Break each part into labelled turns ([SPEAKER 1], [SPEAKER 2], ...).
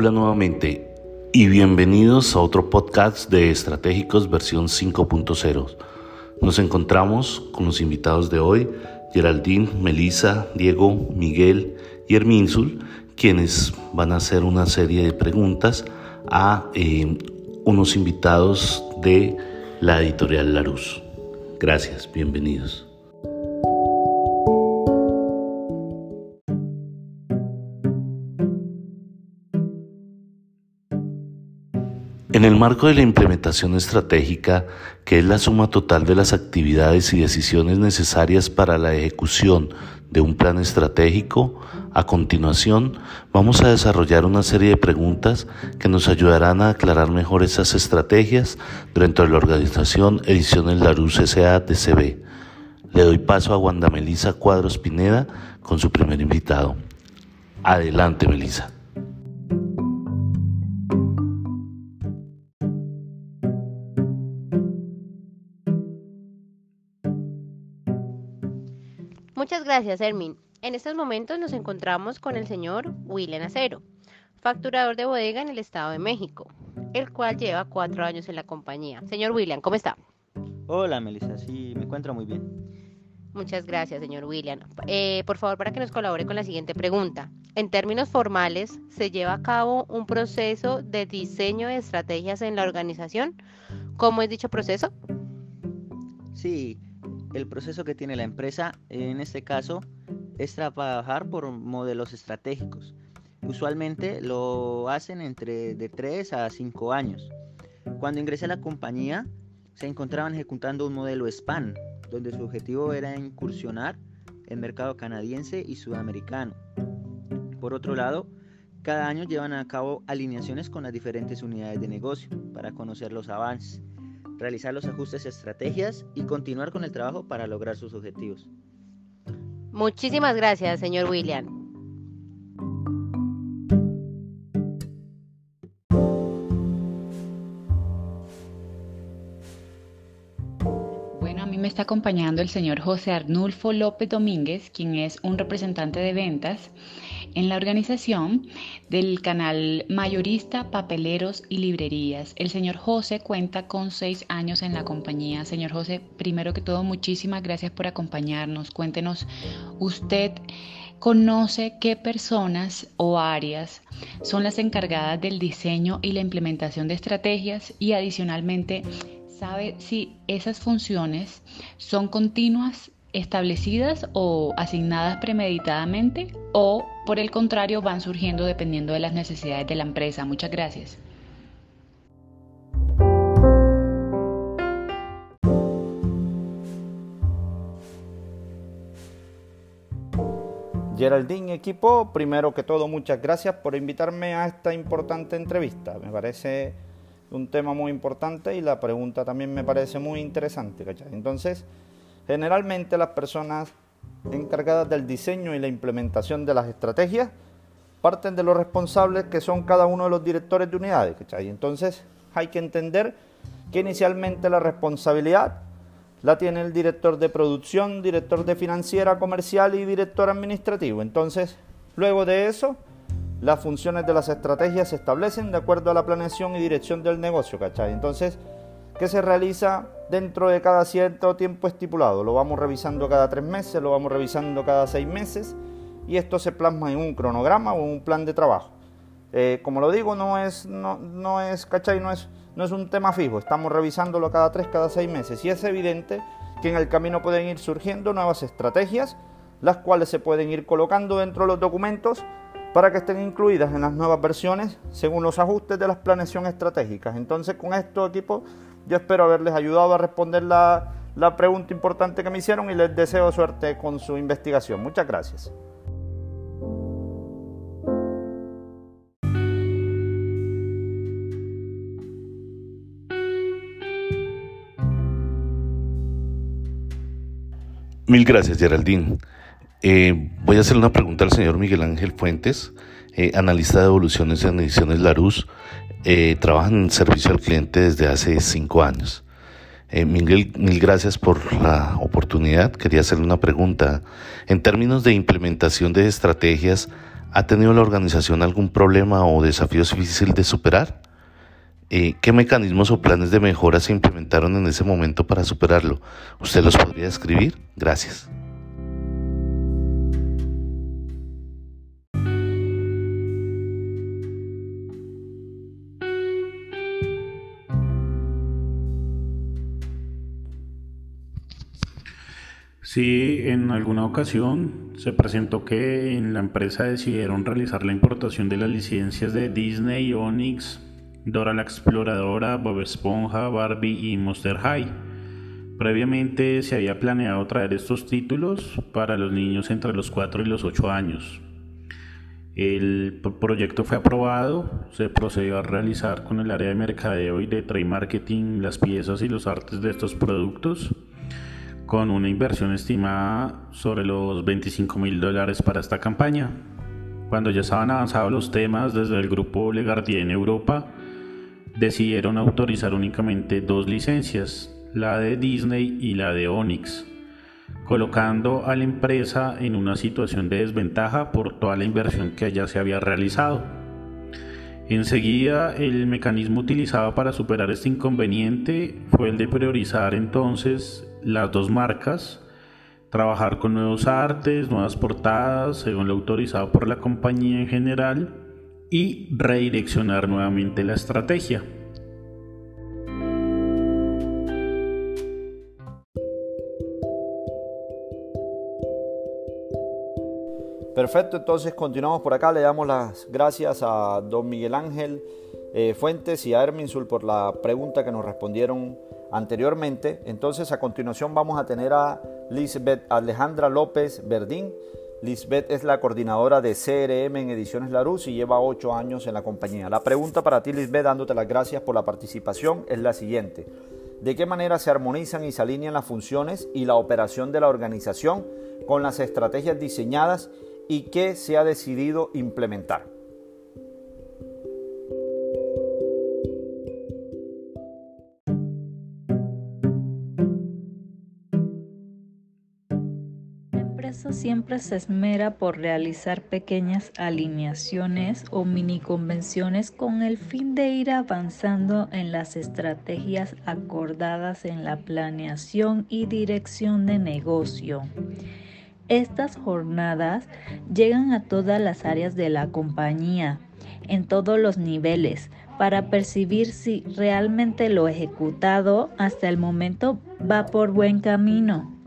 [SPEAKER 1] Hola nuevamente y bienvenidos a otro podcast de Estratégicos versión 5.0. Nos encontramos con los invitados de hoy, Geraldine, Melissa, Diego, Miguel y Herminsul, quienes van a hacer una serie de preguntas a eh, unos invitados de la editorial Larus. Gracias, bienvenidos. En el marco de la implementación estratégica, que es la suma total de las actividades y decisiones necesarias para la ejecución de un plan estratégico, a continuación vamos a desarrollar una serie de preguntas que nos ayudarán a aclarar mejor esas estrategias dentro de la organización Ediciones Larus S.A. CB. Le doy paso a Wanda Melisa Cuadros Pineda con su primer invitado. Adelante, Melisa.
[SPEAKER 2] Gracias, Hermin. En estos momentos nos encontramos con el señor William Acero, facturador de bodega en el Estado de México, el cual lleva cuatro años en la compañía. Señor William, ¿cómo está?
[SPEAKER 3] Hola, Melissa, sí, me encuentro muy bien.
[SPEAKER 2] Muchas gracias, señor William. Eh, por favor, para que nos colabore con la siguiente pregunta. En términos formales, ¿se lleva a cabo un proceso de diseño de estrategias en la organización? ¿Cómo es dicho proceso?
[SPEAKER 3] Sí, el proceso que tiene la empresa, en este caso, es trabajar por modelos estratégicos. Usualmente lo hacen entre de 3 a 5 años. Cuando ingresé a la compañía, se encontraban ejecutando un modelo SPAN, donde su objetivo era incursionar en mercado canadiense y sudamericano. Por otro lado, cada año llevan a cabo alineaciones con las diferentes unidades de negocio para conocer los avances realizar los ajustes estrategias y continuar con el trabajo para lograr sus objetivos.
[SPEAKER 2] Muchísimas gracias, señor William.
[SPEAKER 4] Bueno, a mí me está acompañando el señor José Arnulfo López Domínguez, quien es un representante de ventas en la organización del canal mayorista, papeleros y librerías. El señor José cuenta con seis años en la compañía. Señor José, primero que todo, muchísimas gracias por acompañarnos. Cuéntenos, usted conoce qué personas o áreas son las encargadas del diseño y la implementación de estrategias y adicionalmente sabe si esas funciones son continuas establecidas o asignadas premeditadamente o por el contrario van surgiendo dependiendo de las necesidades de la empresa. Muchas gracias.
[SPEAKER 5] Geraldine, equipo, primero que todo muchas gracias por invitarme a esta importante entrevista. Me parece un tema muy importante y la pregunta también me parece muy interesante. Entonces, Generalmente las personas encargadas del diseño y la implementación de las estrategias parten de los responsables que son cada uno de los directores de unidades. Entonces hay que entender que inicialmente la responsabilidad la tiene el director de producción, director de financiera, comercial y director administrativo. Entonces, luego de eso, las funciones de las estrategias se establecen de acuerdo a la planeación y dirección del negocio, ¿cachai? Entonces, ¿qué se realiza dentro de cada cierto tiempo estipulado. Lo vamos revisando cada tres meses, lo vamos revisando cada seis meses y esto se plasma en un cronograma o un plan de trabajo. Eh, como lo digo, no es, no, no es, ¿cachai? No es, no es un tema fijo, estamos revisándolo cada tres, cada seis meses y es evidente que en el camino pueden ir surgiendo nuevas estrategias, las cuales se pueden ir colocando dentro de los documentos para que estén incluidas en las nuevas versiones según los ajustes de las planeaciones estratégicas. Entonces, con esto, equipo, yo espero haberles ayudado a responder la, la pregunta importante que me hicieron y les deseo suerte con su investigación. Muchas gracias.
[SPEAKER 1] Mil gracias, Geraldine. Eh, voy a hacer una pregunta al señor Miguel Ángel Fuentes, analista de evoluciones en ediciones Larus, eh, trabajan en servicio al cliente desde hace cinco años. Eh, Miguel, mil gracias por la oportunidad. Quería hacerle una pregunta. En términos de implementación de estrategias, ¿Ha tenido la organización algún problema o desafío difícil de superar? Eh, ¿Qué mecanismos o planes de mejora se implementaron en ese momento para superarlo? ¿Usted los podría describir? Gracias.
[SPEAKER 6] Sí, en alguna ocasión se presentó que en la empresa decidieron realizar la importación de las licencias de Disney, Onyx, Dora la Exploradora, Bob Esponja, Barbie y Monster High. Previamente se había planeado traer estos títulos para los niños entre los 4 y los 8 años. El proyecto fue aprobado, se procedió a realizar con el área de mercadeo y de trade marketing las piezas y los artes de estos productos con una inversión estimada sobre los 25 mil dólares para esta campaña. Cuando ya estaban avanzados los temas desde el grupo Legardier en Europa, decidieron autorizar únicamente dos licencias, la de Disney y la de Onyx, colocando a la empresa en una situación de desventaja por toda la inversión que ya se había realizado. Enseguida, el mecanismo utilizado para superar este inconveniente fue el de priorizar entonces las dos marcas, trabajar con nuevos artes, nuevas portadas, según lo autorizado por la compañía en general, y redireccionar nuevamente la estrategia.
[SPEAKER 5] Perfecto, entonces continuamos por acá. Le damos las gracias a don Miguel Ángel eh, Fuentes y a Herminsul por la pregunta que nos respondieron anteriormente. Entonces a continuación vamos a tener a Lisbeth Alejandra López Verdín. Lisbeth es la coordinadora de CRM en Ediciones Larus y lleva ocho años en la compañía. La pregunta para ti, Lisbeth, dándote las gracias por la participación, es la siguiente. ¿De qué manera se armonizan y se alinean las funciones y la operación de la organización con las estrategias diseñadas y qué se ha decidido implementar?
[SPEAKER 7] Siempre se esmera por realizar pequeñas alineaciones o mini convenciones con el fin de ir avanzando en las estrategias acordadas en la planeación y dirección de negocio. Estas jornadas llegan a todas las áreas de la compañía, en todos los niveles, para percibir si realmente lo ejecutado hasta el momento va por buen camino.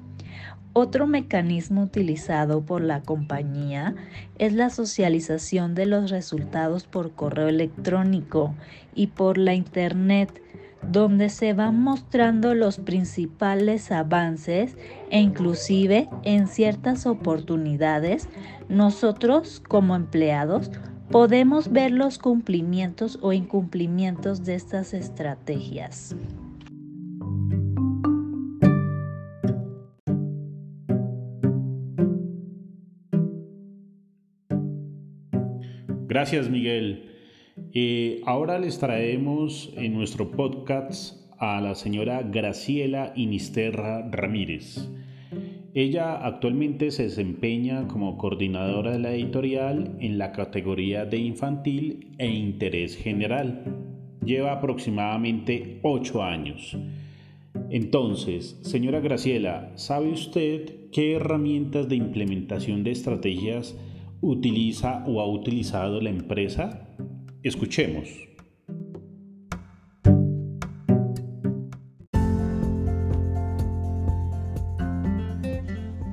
[SPEAKER 7] Otro mecanismo utilizado por la compañía es la socialización de los resultados por correo electrónico y por la Internet, donde se van mostrando los principales avances e inclusive en ciertas oportunidades nosotros como empleados podemos ver los cumplimientos o incumplimientos de estas estrategias.
[SPEAKER 6] Gracias Miguel. Eh, ahora les traemos en nuestro podcast a la señora Graciela Inisterra Ramírez. Ella actualmente se desempeña como coordinadora de la editorial en la categoría de infantil e interés general. Lleva aproximadamente ocho años. Entonces, señora Graciela, ¿sabe usted qué herramientas de implementación de estrategias utiliza o ha utilizado la empresa? Escuchemos.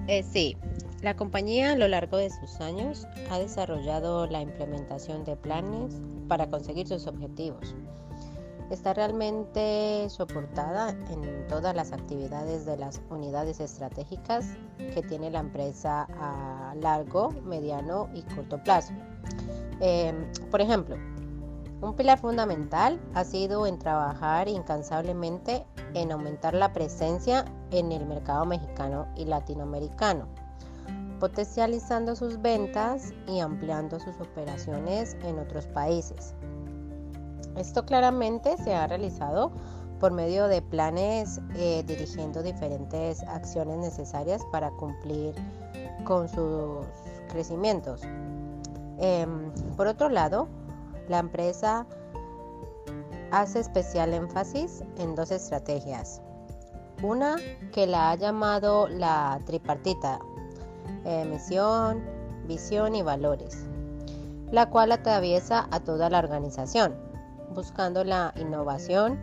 [SPEAKER 2] Eh, sí, la compañía a lo largo de sus años ha desarrollado la implementación de planes para conseguir sus objetivos está realmente soportada en todas las actividades de las unidades estratégicas que tiene la empresa a largo, mediano y corto plazo. Em, por ejemplo, un pilar fundamental ha sido en trabajar incansablemente en aumentar la presencia en el mercado mexicano y latinoamericano, potencializando sus ventas y ampliando sus operaciones en otros países. Esto claramente se ha realizado por medio de planes eh, dirigiendo diferentes acciones necesarias para cumplir con sus crecimientos. Em, por otro lado, la empresa hace especial énfasis en dos estrategias. Una que la ha llamado la tripartita, eh, misión, visión y valores, la cual atraviesa a toda la organización, buscando la innovación,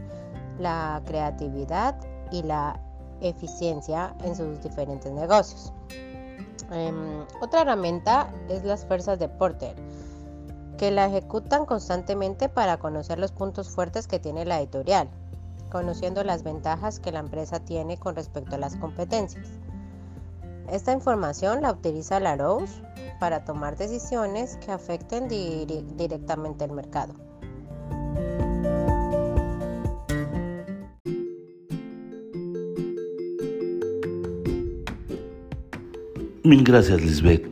[SPEAKER 2] la creatividad y la eficiencia en sus diferentes negocios. Em, otra herramienta es las fuerzas de Porter, que la ejecutan constantemente para conocer los puntos fuertes que tiene la editorial, conociendo las ventajas que la empresa tiene con respecto a las competencias. Esta información la utiliza la Rose para tomar decisiones que afecten directamente al mercado.
[SPEAKER 1] Mil gracias, Lisbeth.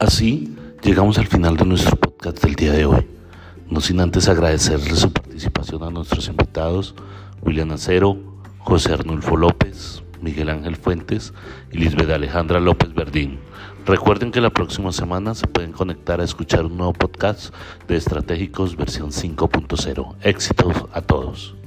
[SPEAKER 1] Así llegamos al final de nuestro podcast del día de hoy. No sin antes agradecerle su participación a nuestros invitados, William Acero, José Arnulfo López, Miguel Ángel Fuentes y Lisbeth Alejandra López Verdín. Recuerden que la próxima semana se pueden conectar a escuchar un nuevo podcast de Estratégicos versión 5.0. Éxitos a todos.